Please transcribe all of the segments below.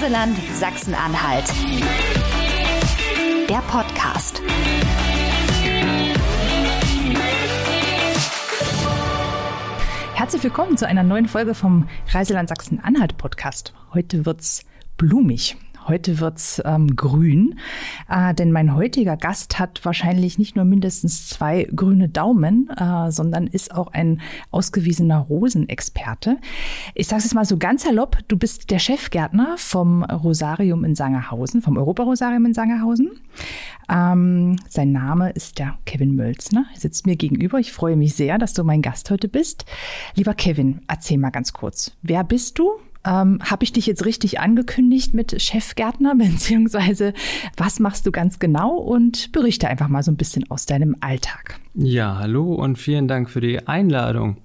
Reiseland Sachsen-Anhalt. Der Podcast. Herzlich willkommen zu einer neuen Folge vom Reiseland Sachsen-Anhalt Podcast. Heute wird's blumig. Heute wird's ähm, grün, äh, denn mein heutiger Gast hat wahrscheinlich nicht nur mindestens zwei grüne Daumen, äh, sondern ist auch ein ausgewiesener Rosenexperte. Ich sage es mal so ganz salopp, du bist der Chefgärtner vom Rosarium in Sangerhausen, vom Europa-Rosarium in Sangerhausen. Ähm, sein Name ist der Kevin Mölzner, er sitzt mir gegenüber. Ich freue mich sehr, dass du mein Gast heute bist. Lieber Kevin, erzähl mal ganz kurz, wer bist du? Ähm, Habe ich dich jetzt richtig angekündigt mit Chefgärtner, beziehungsweise was machst du ganz genau und berichte einfach mal so ein bisschen aus deinem Alltag. Ja, hallo und vielen Dank für die Einladung.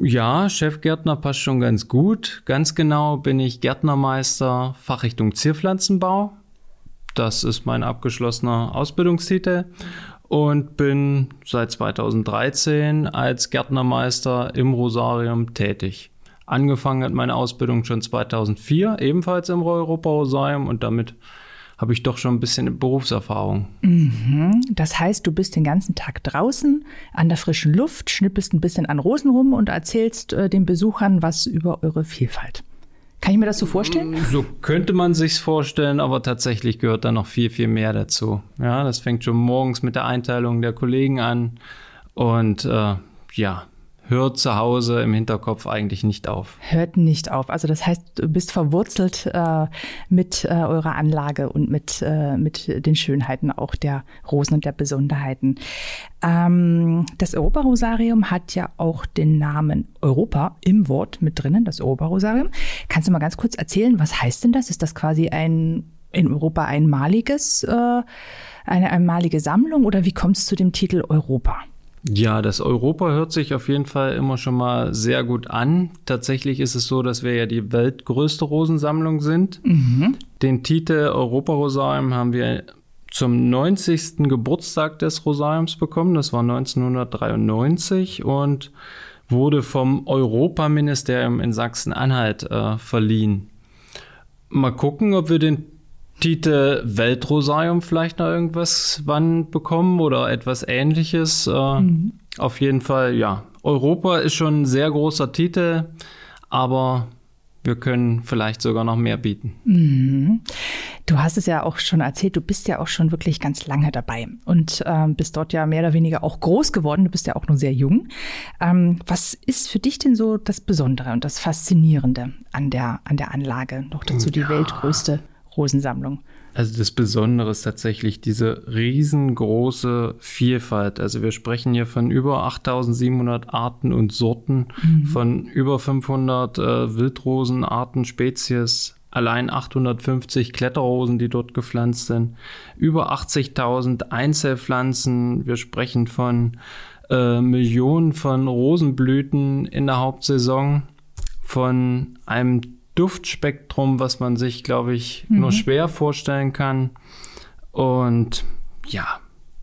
Ja, Chefgärtner passt schon ganz gut. Ganz genau bin ich Gärtnermeister Fachrichtung Zierpflanzenbau. Das ist mein abgeschlossener Ausbildungstitel und bin seit 2013 als Gärtnermeister im Rosarium tätig. Angefangen hat meine Ausbildung schon 2004, ebenfalls im Europa-Rosarium und damit habe ich doch schon ein bisschen Berufserfahrung. Mhm. Das heißt, du bist den ganzen Tag draußen an der frischen Luft, schnippelst ein bisschen an Rosen rum und erzählst äh, den Besuchern was über eure Vielfalt. Kann ich mir das so vorstellen? So könnte man sich's vorstellen, aber tatsächlich gehört da noch viel, viel mehr dazu. Ja, das fängt schon morgens mit der Einteilung der Kollegen an und äh, ja, hört zu Hause im Hinterkopf eigentlich nicht auf. Hört nicht auf. Also das heißt, du bist verwurzelt äh, mit äh, eurer Anlage und mit, äh, mit den Schönheiten auch der Rosen und der Besonderheiten. Ähm, das Europa-Rosarium hat ja auch den Namen Europa im Wort mit drinnen, das Europa-Rosarium. Kannst du mal ganz kurz erzählen, was heißt denn das? Ist das quasi ein in Europa einmaliges, äh, eine einmalige Sammlung oder wie kommt es zu dem Titel Europa? Ja, das Europa hört sich auf jeden Fall immer schon mal sehr gut an. Tatsächlich ist es so, dass wir ja die weltgrößte Rosensammlung sind. Mhm. Den Titel Europa Rosarium haben wir zum 90. Geburtstag des Rosariums bekommen. Das war 1993 und wurde vom Europaministerium in Sachsen-Anhalt äh, verliehen. Mal gucken, ob wir den Titel Weltrosarium vielleicht noch irgendwas wann bekommen oder etwas ähnliches. Äh, mhm. Auf jeden Fall, ja. Europa ist schon ein sehr großer Titel, aber wir können vielleicht sogar noch mehr bieten. Mhm. Du hast es ja auch schon erzählt, du bist ja auch schon wirklich ganz lange dabei und ähm, bist dort ja mehr oder weniger auch groß geworden. Du bist ja auch nur sehr jung. Ähm, was ist für dich denn so das Besondere und das Faszinierende an der, an der Anlage? Noch dazu die ja. weltgrößte Rosensammlung. Also das Besondere ist tatsächlich diese riesengroße Vielfalt. Also wir sprechen hier von über 8700 Arten und Sorten, mhm. von über 500 äh, Wildrosenarten, Spezies, allein 850 Kletterrosen, die dort gepflanzt sind, über 80.000 Einzelpflanzen. Wir sprechen von äh, Millionen von Rosenblüten in der Hauptsaison, von einem Duftspektrum, was man sich, glaube ich, mhm. nur schwer vorstellen kann. Und ja,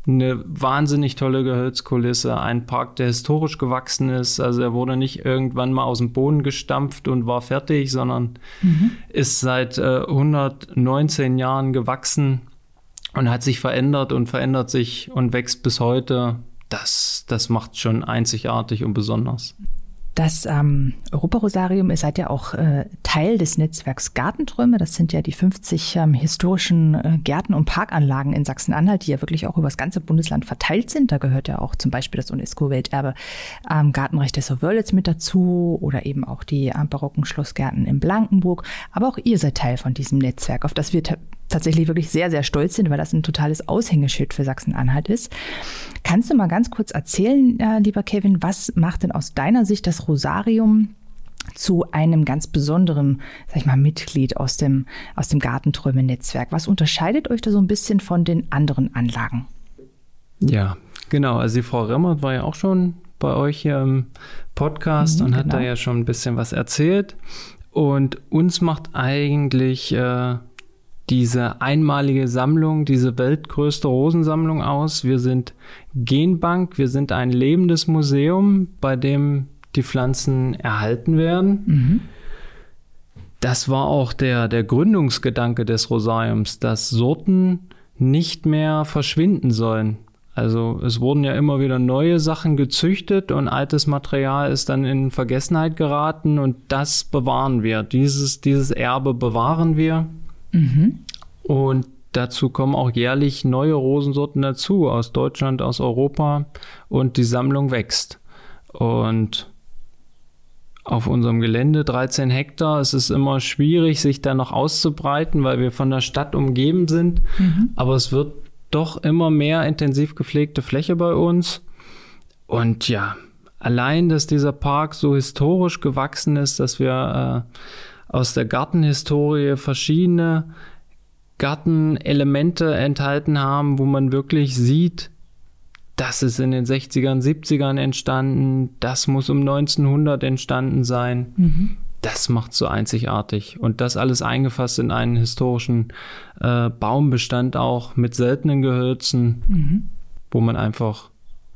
eine wahnsinnig tolle Gehölzkulisse, ein Park, der historisch gewachsen ist. Also er wurde nicht irgendwann mal aus dem Boden gestampft und war fertig, sondern mhm. ist seit äh, 119 Jahren gewachsen und hat sich verändert und verändert sich und wächst bis heute. Das, das macht schon einzigartig und besonders. Das ähm, Europa-Rosarium, ihr seid ja auch äh, Teil des Netzwerks Gartenträume. Das sind ja die 50 ähm, historischen äh, Gärten und Parkanlagen in Sachsen-Anhalt, die ja wirklich auch über das ganze Bundesland verteilt sind. Da gehört ja auch zum Beispiel das UNESCO-Welterbe ähm, Gartenrecht des Wörlitz mit dazu oder eben auch die äh, barocken Schlossgärten in Blankenburg. Aber auch ihr seid Teil von diesem Netzwerk, auf das wir tatsächlich wirklich sehr, sehr stolz sind, weil das ein totales Aushängeschild für Sachsen-Anhalt ist. Kannst du mal ganz kurz erzählen, äh, lieber Kevin, was macht denn aus deiner Sicht das Rosarium zu einem ganz besonderen, sag ich mal, Mitglied aus dem, aus dem Gartenträume-Netzwerk? Was unterscheidet euch da so ein bisschen von den anderen Anlagen? Ja, genau. Also die Frau Remmert war ja auch schon bei euch hier im Podcast mhm, und hat da genau. ja schon ein bisschen was erzählt. Und uns macht eigentlich äh, diese einmalige Sammlung, diese weltgrößte Rosensammlung aus. Wir sind Genbank, wir sind ein lebendes Museum, bei dem die Pflanzen erhalten werden. Mhm. das war auch der, der Gründungsgedanke des Rosariums, dass Sorten nicht mehr verschwinden sollen. Also es wurden ja immer wieder neue Sachen gezüchtet und altes Material ist dann in Vergessenheit geraten und das bewahren wir. Dieses, dieses Erbe bewahren wir. Mhm. Und dazu kommen auch jährlich neue Rosensorten dazu aus Deutschland, aus Europa und die Sammlung wächst. Und auf unserem Gelände 13 Hektar. Es ist immer schwierig, sich da noch auszubreiten, weil wir von der Stadt umgeben sind. Mhm. Aber es wird doch immer mehr intensiv gepflegte Fläche bei uns. Und ja, allein, dass dieser Park so historisch gewachsen ist, dass wir äh, aus der Gartenhistorie verschiedene Gartenelemente enthalten haben, wo man wirklich sieht, das ist in den 60ern, 70ern entstanden, das muss um 1900 entstanden sein. Mhm das macht so einzigartig. Und das alles eingefasst in einen historischen äh, Baumbestand auch mit seltenen Gehölzen, mhm. wo man einfach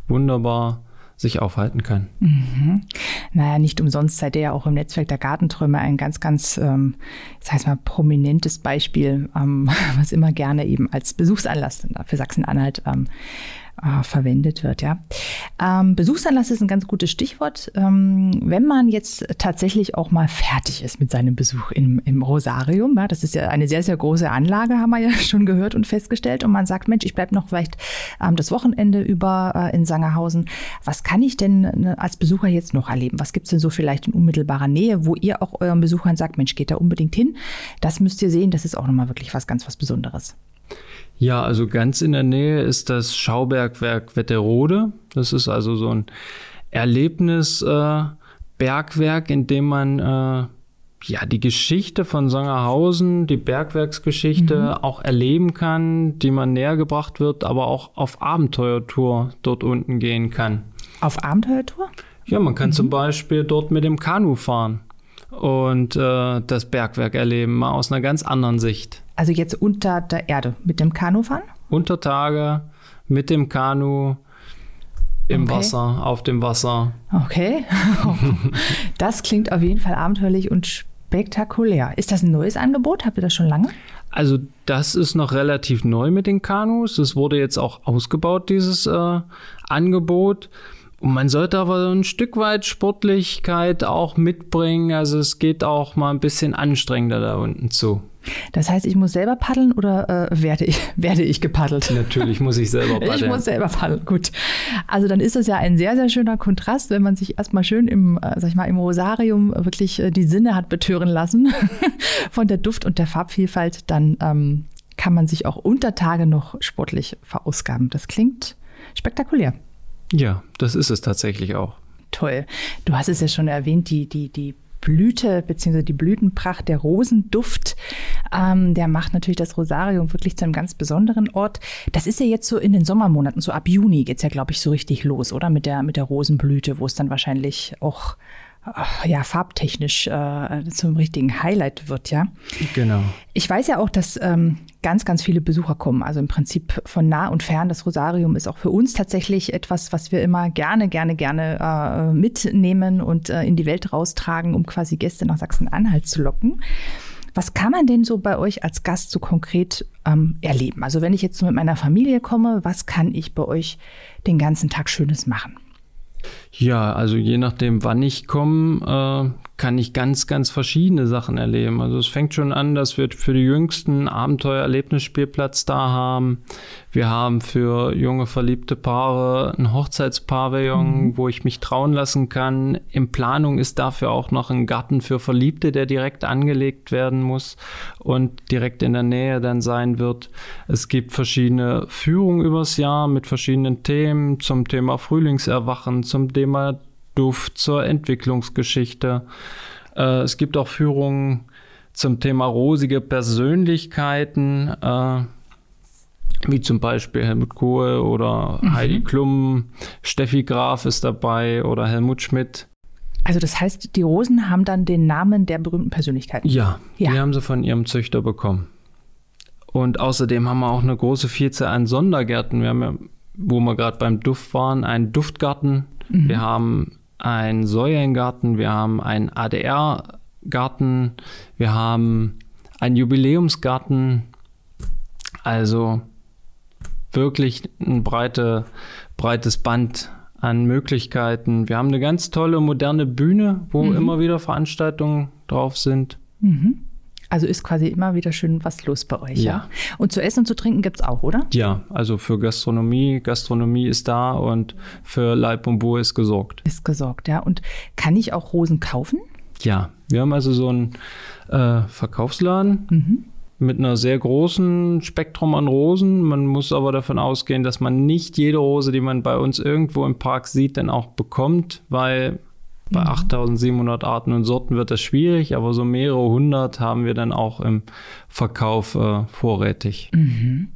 wunderbar sich aufhalten kann. Mhm. Naja, nicht umsonst seid ihr ja auch im Netzwerk der Gartenträume ein ganz, ganz, ähm, das heißt mal, prominentes Beispiel, ähm, was immer gerne eben als Besuchsanlass für Sachsen-Anhalt ähm, äh, verwendet wird. Ja. Ähm, Besuchsanlass ist ein ganz gutes Stichwort. Ähm, wenn man jetzt tatsächlich auch mal fertig ist mit seinem Besuch im, im Rosarium, ja, das ist ja eine sehr, sehr große Anlage, haben wir ja schon gehört und festgestellt, und man sagt, Mensch, ich bleibe noch vielleicht ähm, das Wochenende über äh, in Sangerhausen. Was kann ich denn ne, als Besucher jetzt noch erleben? Was gibt es denn so vielleicht in unmittelbarer Nähe, wo ihr auch euren Besuchern sagt, Mensch, geht da unbedingt hin? Das müsst ihr sehen, das ist auch nochmal wirklich was ganz was Besonderes. Ja, also ganz in der Nähe ist das Schaubergwerk Wetterode. Das ist also so ein Erlebnisbergwerk, äh, in dem man äh, ja die Geschichte von Sangerhausen, die Bergwerksgeschichte mhm. auch erleben kann, die man näher gebracht wird, aber auch auf Abenteuertour dort unten gehen kann. Auf Abenteuertour? Ja, man kann mhm. zum Beispiel dort mit dem Kanu fahren und äh, das Bergwerk erleben, mal aus einer ganz anderen Sicht. Also jetzt unter der Erde mit dem Kanu fahren? Unter Tage mit dem Kanu im okay. Wasser, auf dem Wasser. Okay. das klingt auf jeden Fall abenteuerlich und spektakulär. Ist das ein neues Angebot? Habt ihr das schon lange? Also das ist noch relativ neu mit den Kanus. Es wurde jetzt auch ausgebaut, dieses äh, Angebot. Und man sollte aber ein Stück weit Sportlichkeit auch mitbringen. Also es geht auch mal ein bisschen anstrengender da unten zu. Das heißt, ich muss selber paddeln oder äh, werde, ich, werde ich gepaddelt? Natürlich muss ich selber paddeln. Ich muss selber paddeln, gut. Also dann ist das ja ein sehr, sehr schöner Kontrast, wenn man sich erstmal schön im, äh, sag ich mal, im Rosarium wirklich äh, die Sinne hat betören lassen von der Duft- und der Farbvielfalt, dann ähm, kann man sich auch unter Tage noch sportlich verausgaben. Das klingt spektakulär. Ja, das ist es tatsächlich auch. Toll. Du hast es ja schon erwähnt, die, die, die Blüte bzw. die Blütenpracht, der Rosenduft, ähm, der macht natürlich das Rosarium wirklich zu einem ganz besonderen Ort. Das ist ja jetzt so in den Sommermonaten, so ab Juni geht's ja, glaube ich, so richtig los, oder? Mit der, mit der Rosenblüte, wo es dann wahrscheinlich auch ja, farbtechnisch äh, zum richtigen Highlight wird, ja. Genau. Ich weiß ja auch, dass ähm, ganz, ganz viele Besucher kommen. Also im Prinzip von nah und fern. Das Rosarium ist auch für uns tatsächlich etwas, was wir immer gerne, gerne, gerne äh, mitnehmen und äh, in die Welt raustragen, um quasi Gäste nach Sachsen-Anhalt zu locken. Was kann man denn so bei euch als Gast so konkret ähm, erleben? Also wenn ich jetzt mit meiner Familie komme, was kann ich bei euch den ganzen Tag Schönes machen? Ja, also je nachdem, wann ich komme, äh, kann ich ganz, ganz verschiedene Sachen erleben. Also es fängt schon an, dass wir für die jüngsten Abenteuer-Erlebnisspielplatz da haben. Wir haben für junge verliebte Paare ein Hochzeitspavillon, mhm. wo ich mich trauen lassen kann. In Planung ist dafür auch noch ein Garten für Verliebte, der direkt angelegt werden muss und direkt in der Nähe dann sein wird. Es gibt verschiedene Führungen übers Jahr mit verschiedenen Themen zum Thema Frühlingserwachen, zum Thema Duft, zur Entwicklungsgeschichte. Äh, es gibt auch Führungen zum Thema rosige Persönlichkeiten, äh, wie zum Beispiel Helmut Kohl oder mhm. Heidi Klum, Steffi Graf ist dabei oder Helmut Schmidt. Also das heißt, die Rosen haben dann den Namen der berühmten Persönlichkeiten? Ja, ja. die haben sie von ihrem Züchter bekommen. Und außerdem haben wir auch eine große Vielzahl an Sondergärten. Wir haben ja, wo wir gerade beim Duft waren, einen Duftgarten. Mhm. Wir haben einen Säulengarten, wir haben einen ADR Garten, wir haben einen Jubiläumsgarten, also wirklich ein breite, breites Band an Möglichkeiten. Wir haben eine ganz tolle moderne Bühne, wo mhm. immer wieder Veranstaltungen drauf sind. Mhm. Also ist quasi immer wieder schön was los bei euch. Ja. ja? Und zu essen und zu trinken gibt es auch, oder? Ja, also für Gastronomie, Gastronomie ist da und für Leib und Bo ist gesorgt. Ist gesorgt, ja. Und kann ich auch Rosen kaufen? Ja, wir haben also so einen äh, Verkaufsladen. Mhm mit einer sehr großen Spektrum an Rosen. Man muss aber davon ausgehen, dass man nicht jede Rose, die man bei uns irgendwo im Park sieht, dann auch bekommt, weil bei 8700 mhm. Arten und Sorten wird das schwierig, aber so mehrere hundert haben wir dann auch im Verkauf äh, vorrätig. Mhm.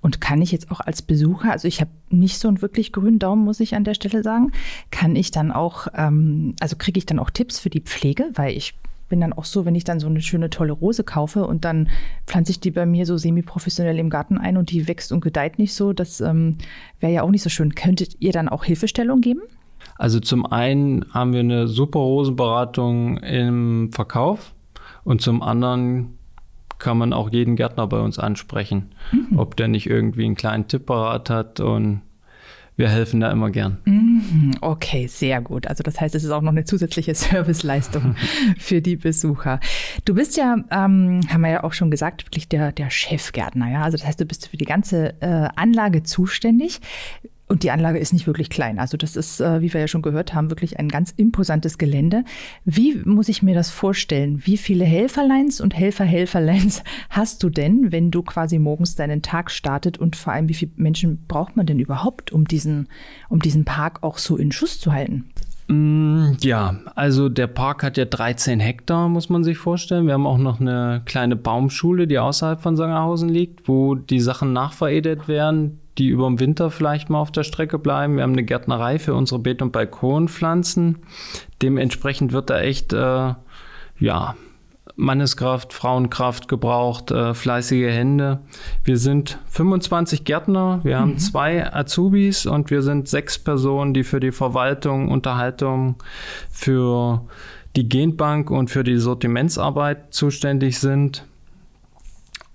Und kann ich jetzt auch als Besucher, also ich habe nicht so einen wirklich grünen Daumen, muss ich an der Stelle sagen, kann ich dann auch, ähm, also kriege ich dann auch Tipps für die Pflege, weil ich bin dann auch so, wenn ich dann so eine schöne, tolle Rose kaufe und dann pflanze ich die bei mir so semi-professionell im Garten ein und die wächst und gedeiht nicht so, das ähm, wäre ja auch nicht so schön. Könntet ihr dann auch Hilfestellung geben? Also zum einen haben wir eine super Rosenberatung im Verkauf und zum anderen kann man auch jeden Gärtner bei uns ansprechen, mhm. ob der nicht irgendwie einen kleinen Tipp parat hat und wir helfen da immer gern. Mhm. Okay, sehr gut. Also das heißt, es ist auch noch eine zusätzliche Serviceleistung für die Besucher. Du bist ja, ähm, haben wir ja auch schon gesagt, wirklich der, der Chefgärtner. Ja? Also das heißt, du bist für die ganze äh, Anlage zuständig. Und die Anlage ist nicht wirklich klein. Also das ist, äh, wie wir ja schon gehört haben, wirklich ein ganz imposantes Gelände. Wie muss ich mir das vorstellen? Wie viele Helferleins und Helfer-Helferleins hast du denn, wenn du quasi morgens deinen Tag startet? Und vor allem, wie viele Menschen braucht man denn überhaupt, um diesen, um diesen Park auch so in Schuss zu halten? Mm, ja, also der Park hat ja 13 Hektar, muss man sich vorstellen. Wir haben auch noch eine kleine Baumschule, die außerhalb von Sangerhausen liegt, wo die Sachen nachveredelt werden, die über den Winter vielleicht mal auf der Strecke bleiben. Wir haben eine Gärtnerei für unsere Beet- und Balkonpflanzen. Dementsprechend wird da echt, äh, ja, Manneskraft, Frauenkraft gebraucht, äh, fleißige Hände. Wir sind 25 Gärtner, wir haben mhm. zwei Azubis und wir sind sechs Personen, die für die Verwaltung, Unterhaltung, für die Genbank und für die Sortimentsarbeit zuständig sind.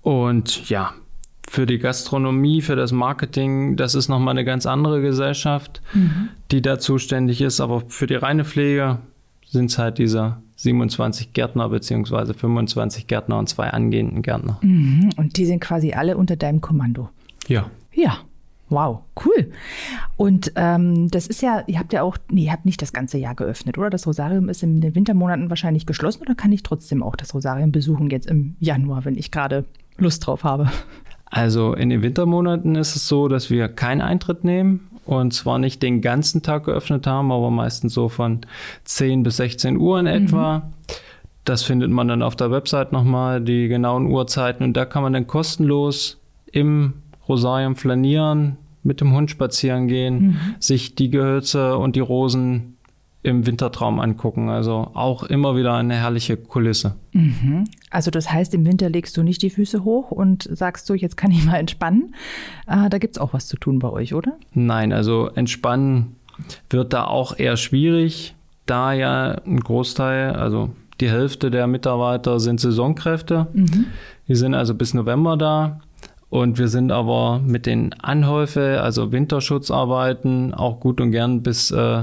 Und ja, für die Gastronomie, für das Marketing, das ist nochmal eine ganz andere Gesellschaft, mhm. die da zuständig ist. Aber für die reine Pflege sind es halt diese 27 Gärtner beziehungsweise 25 Gärtner und zwei angehenden Gärtner. Mhm. Und die sind quasi alle unter deinem Kommando. Ja. Ja. Wow, cool. Und ähm, das ist ja, ihr habt ja auch, nee, ihr habt nicht das ganze Jahr geöffnet, oder? Das Rosarium ist in den Wintermonaten wahrscheinlich geschlossen oder kann ich trotzdem auch das Rosarium besuchen jetzt im Januar, wenn ich gerade Lust drauf habe? Also in den Wintermonaten ist es so, dass wir keinen Eintritt nehmen und zwar nicht den ganzen Tag geöffnet haben, aber meistens so von 10 bis 16 Uhr in etwa. Mhm. Das findet man dann auf der Website nochmal, die genauen Uhrzeiten und da kann man dann kostenlos im Rosarium flanieren, mit dem Hund spazieren gehen, mhm. sich die Gehölze und die Rosen im Wintertraum angucken. Also auch immer wieder eine herrliche Kulisse. Mhm. Also das heißt, im Winter legst du nicht die Füße hoch und sagst so, jetzt kann ich mal entspannen. Äh, da gibt es auch was zu tun bei euch, oder? Nein, also entspannen wird da auch eher schwierig, da ja ein Großteil, also die Hälfte der Mitarbeiter sind Saisonkräfte. Mhm. Die sind also bis November da. Und wir sind aber mit den Anhäufe, also Winterschutzarbeiten, auch gut und gern bis äh,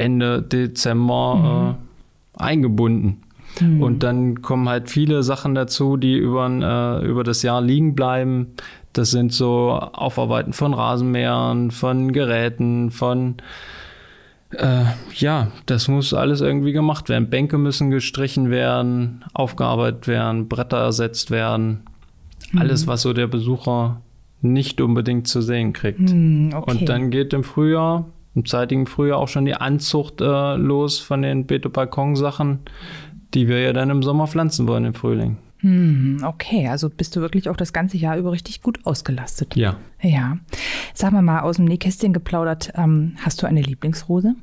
Ende Dezember mhm. äh, eingebunden. Mhm. Und dann kommen halt viele Sachen dazu, die über, äh, über das Jahr liegen bleiben. Das sind so Aufarbeiten von Rasenmähern, von Geräten, von äh, ja, das muss alles irgendwie gemacht werden. Bänke müssen gestrichen werden, aufgearbeitet werden, Bretter ersetzt werden. Mhm. Alles, was so der Besucher nicht unbedingt zu sehen kriegt. Mhm, okay. Und dann geht im Frühjahr im zeitigen Frühjahr auch schon die Anzucht äh, los von den Beete-Balkon-Sachen, die wir ja dann im Sommer pflanzen wollen im Frühling. Hm, okay, also bist du wirklich auch das ganze Jahr über richtig gut ausgelastet. Ja. Ja. Sag mal mal aus dem Nähkästchen geplaudert, ähm, hast du eine Lieblingsrose?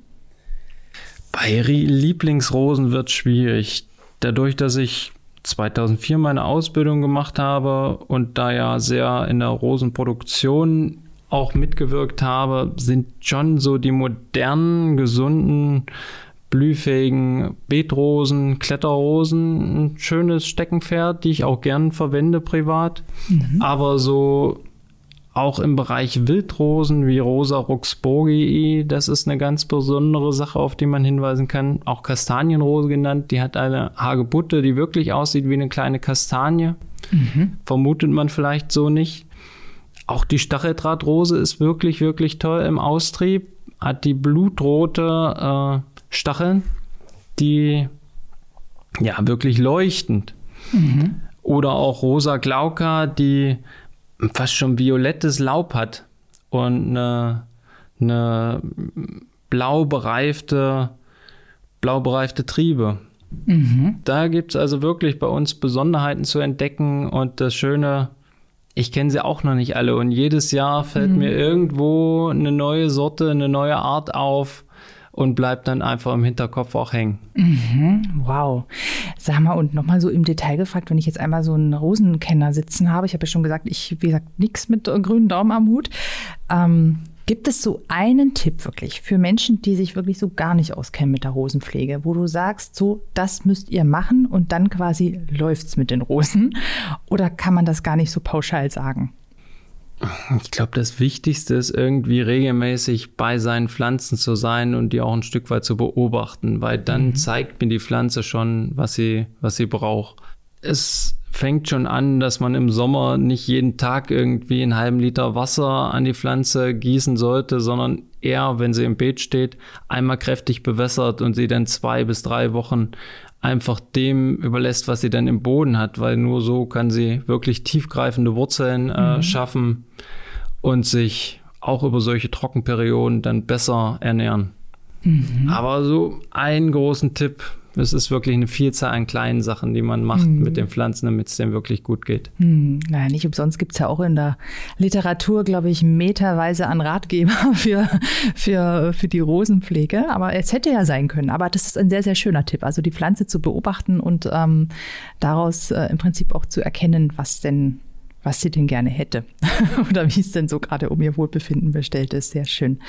Bei Lieblingsrosen wird schwierig. Dadurch, dass ich 2004 meine Ausbildung gemacht habe und da ja sehr in der Rosenproduktion auch mitgewirkt habe, sind schon so die modernen, gesunden blühfähigen Beetrosen, Kletterrosen ein schönes Steckenpferd, die ich auch gern verwende privat. Mhm. Aber so auch im Bereich Wildrosen wie Rosa ruxburgii, das ist eine ganz besondere Sache, auf die man hinweisen kann. Auch Kastanienrose genannt, die hat eine Hagebutte, die wirklich aussieht wie eine kleine Kastanie. Mhm. Vermutet man vielleicht so nicht. Auch die Stacheldrahtrose ist wirklich, wirklich toll im Austrieb. Hat die blutrote äh, Stacheln, die ja wirklich leuchtend. Mhm. Oder auch Rosa Glauca, die fast schon violettes Laub hat und eine, eine blau bereifte, blau bereifte Triebe. Mhm. Da gibt es also wirklich bei uns Besonderheiten zu entdecken und das Schöne, ich kenne sie auch noch nicht alle und jedes Jahr fällt mhm. mir irgendwo eine neue Sorte, eine neue Art auf und bleibt dann einfach im Hinterkopf auch hängen. Mhm, wow. Sag mal, und nochmal so im Detail gefragt, wenn ich jetzt einmal so einen Rosenkenner sitzen habe, ich habe ja schon gesagt, ich, wie gesagt, nichts mit grünen Daumen am Hut. Ähm, Gibt es so einen Tipp wirklich für Menschen, die sich wirklich so gar nicht auskennen mit der Rosenpflege, wo du sagst, so, das müsst ihr machen und dann quasi läuft's mit den Rosen? Oder kann man das gar nicht so pauschal sagen? Ich glaube, das Wichtigste ist irgendwie regelmäßig bei seinen Pflanzen zu sein und die auch ein Stück weit zu beobachten, weil dann mhm. zeigt mir die Pflanze schon, was sie, was sie braucht. Es fängt schon an, dass man im Sommer nicht jeden Tag irgendwie einen halben Liter Wasser an die Pflanze gießen sollte, sondern eher, wenn sie im Beet steht, einmal kräftig bewässert und sie dann zwei bis drei Wochen einfach dem überlässt, was sie dann im Boden hat, weil nur so kann sie wirklich tiefgreifende Wurzeln äh, mhm. schaffen und sich auch über solche Trockenperioden dann besser ernähren. Mhm. Aber so einen großen Tipp es ist wirklich eine Vielzahl an kleinen Sachen, die man macht mhm. mit den Pflanzen, damit es denen wirklich gut geht. Mhm. Naja, nicht umsonst gibt es ja auch in der Literatur, glaube ich, meterweise an Ratgeber für, für, für die Rosenpflege. Aber es hätte ja sein können. Aber das ist ein sehr, sehr schöner Tipp. Also die Pflanze zu beobachten und ähm, daraus äh, im Prinzip auch zu erkennen, was denn was sie denn gerne hätte oder wie es denn so gerade um ihr Wohlbefinden bestellt ist. Sehr schön.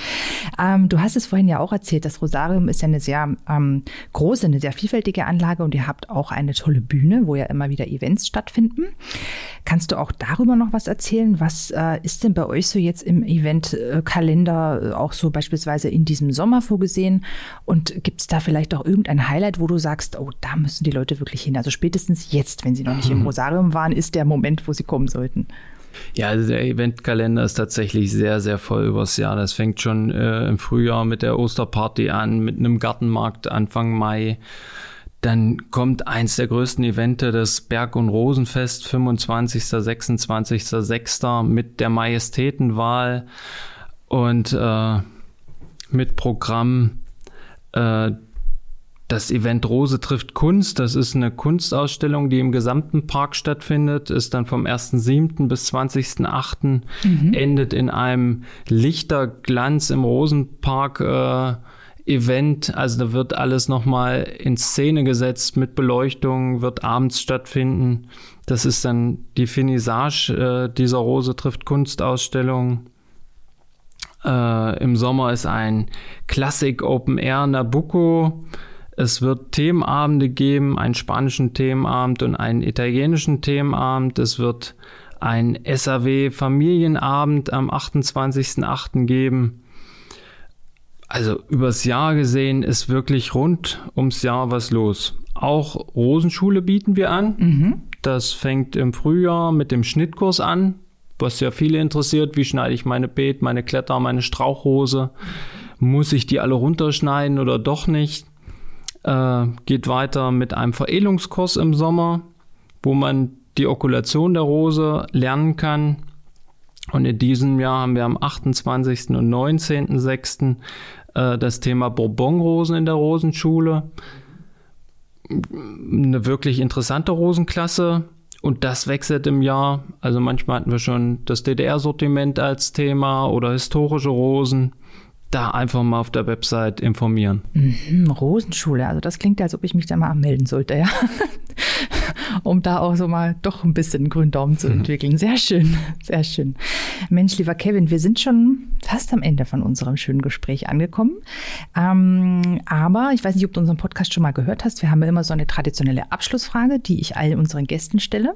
Ähm, du hast es vorhin ja auch erzählt, das Rosarium ist ja eine sehr ähm, große, eine sehr vielfältige Anlage und ihr habt auch eine tolle Bühne, wo ja immer wieder Events stattfinden. Kannst du auch darüber noch was erzählen? Was äh, ist denn bei euch so jetzt im Eventkalender äh, auch so beispielsweise in diesem Sommer vorgesehen? Und gibt es da vielleicht auch irgendein Highlight, wo du sagst, oh, da müssen die Leute wirklich hin? Also spätestens jetzt, wenn sie noch nicht im Rosarium waren, ist der Moment, wo sie kommen sollen sollten? Ja, also der Eventkalender ist tatsächlich sehr, sehr voll übers Jahr. Das fängt schon äh, im Frühjahr mit der Osterparty an, mit einem Gartenmarkt Anfang Mai. Dann kommt eins der größten Evente, das Berg- und Rosenfest, 25., 26., 6. mit der Majestätenwahl und äh, mit Programm. Äh, das Event Rose trifft Kunst, das ist eine Kunstausstellung, die im gesamten Park stattfindet, ist dann vom 1.7. bis 20.8. Mhm. endet in einem Lichterglanz im Rosenpark äh, Event. Also da wird alles nochmal in Szene gesetzt mit Beleuchtung, wird abends stattfinden. Das ist dann die Finissage äh, dieser Rose trifft Kunstausstellung. Äh, Im Sommer ist ein Klassik Open Air Nabucco es wird Themenabende geben, einen spanischen Themenabend und einen italienischen Themenabend. Es wird ein SAW Familienabend am 28.08. geben. Also übers Jahr gesehen ist wirklich rund ums Jahr was los. Auch Rosenschule bieten wir an. Mhm. Das fängt im Frühjahr mit dem Schnittkurs an, was ja viele interessiert. Wie schneide ich meine Beet, meine Kletter, meine Strauchrose? Muss ich die alle runterschneiden oder doch nicht? Äh, geht weiter mit einem Veredelungskurs im Sommer, wo man die Okulation der Rose lernen kann. Und in diesem Jahr haben wir am 28. und 19.06. Äh, das Thema Bourbonrosen in der Rosenschule. Eine wirklich interessante Rosenklasse. Und das wechselt im Jahr. Also manchmal hatten wir schon das DDR-Sortiment als Thema oder historische Rosen da einfach mal auf der Website informieren. Mhm, Rosenschule, also das klingt, als ob ich mich da mal anmelden sollte, ja. um da auch so mal doch ein bisschen Gründaumen zu mhm. entwickeln. Sehr schön, sehr schön. Mensch, lieber Kevin, wir sind schon fast am Ende von unserem schönen Gespräch angekommen. Ähm, aber ich weiß nicht, ob du unseren Podcast schon mal gehört hast. Wir haben ja immer so eine traditionelle Abschlussfrage, die ich all unseren Gästen stelle.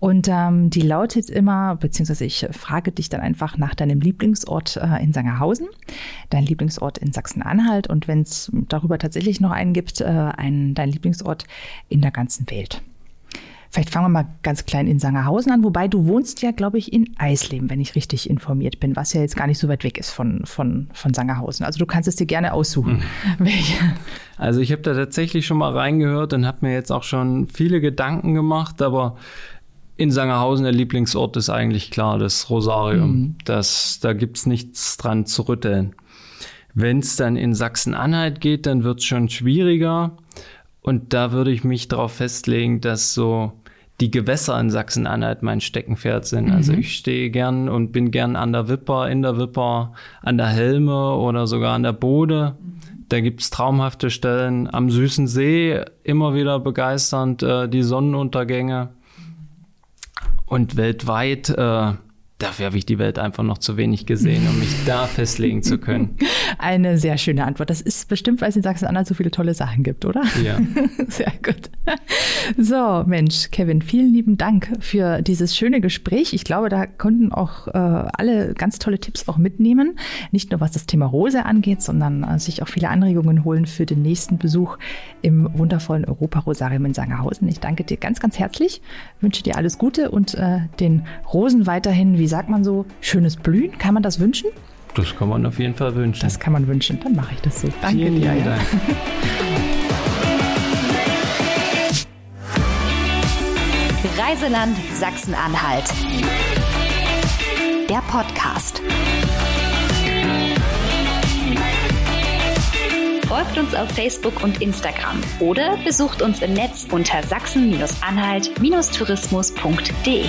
Und ähm, die lautet immer, beziehungsweise ich frage dich dann einfach nach deinem Lieblingsort äh, in Sangerhausen, dein Lieblingsort in Sachsen-Anhalt und wenn es darüber tatsächlich noch einen gibt, äh, einen, dein Lieblingsort in der ganzen Welt. Vielleicht fangen wir mal ganz klein in Sangerhausen an, wobei du wohnst ja, glaube ich, in Eisleben, wenn ich richtig informiert bin, was ja jetzt gar nicht so weit weg ist von, von, von Sangerhausen. Also du kannst es dir gerne aussuchen. Mhm. Also ich habe da tatsächlich schon mal reingehört und habe mir jetzt auch schon viele Gedanken gemacht, aber in Sangerhausen der Lieblingsort ist eigentlich klar, das Rosarium. Mhm. Das, da gibt es nichts dran zu rütteln. Wenn es dann in Sachsen-Anhalt geht, dann wird es schon schwieriger. Und da würde ich mich darauf festlegen, dass so die Gewässer in Sachsen-Anhalt mein Steckenpferd sind. Also mhm. Also ich stehe gern und bin gern an der Wipper, in der Wipper, an der Helme oder sogar an der Bode. Da gibt's traumhafte Stellen. Am süßen See immer wieder begeisternd äh, die Sonnenuntergänge. Und weltweit äh, Dafür habe ich die Welt einfach noch zu wenig gesehen, um mich da festlegen zu können. Eine sehr schöne Antwort. Das ist bestimmt, weil es in Sachsen-Anhalt so viele tolle Sachen gibt, oder? Ja. Sehr gut. So, Mensch, Kevin, vielen lieben Dank für dieses schöne Gespräch. Ich glaube, da konnten auch äh, alle ganz tolle Tipps auch mitnehmen. Nicht nur was das Thema Rose angeht, sondern äh, sich auch viele Anregungen holen für den nächsten Besuch im wundervollen Europa-Rosarium in Sangerhausen. Ich danke dir ganz, ganz herzlich, wünsche dir alles Gute und äh, den Rosen weiterhin wie wie sagt man so, schönes Blühen? Kann man das wünschen? Das kann man auf jeden Fall wünschen. Das kann man wünschen. Dann mache ich das so. Danke Vielen dir. Ja. Dank. Reiseland Sachsen-Anhalt. Der Podcast. Folgt uns auf Facebook und Instagram oder besucht uns im Netz unter sachsen-anhalt-tourismus.de.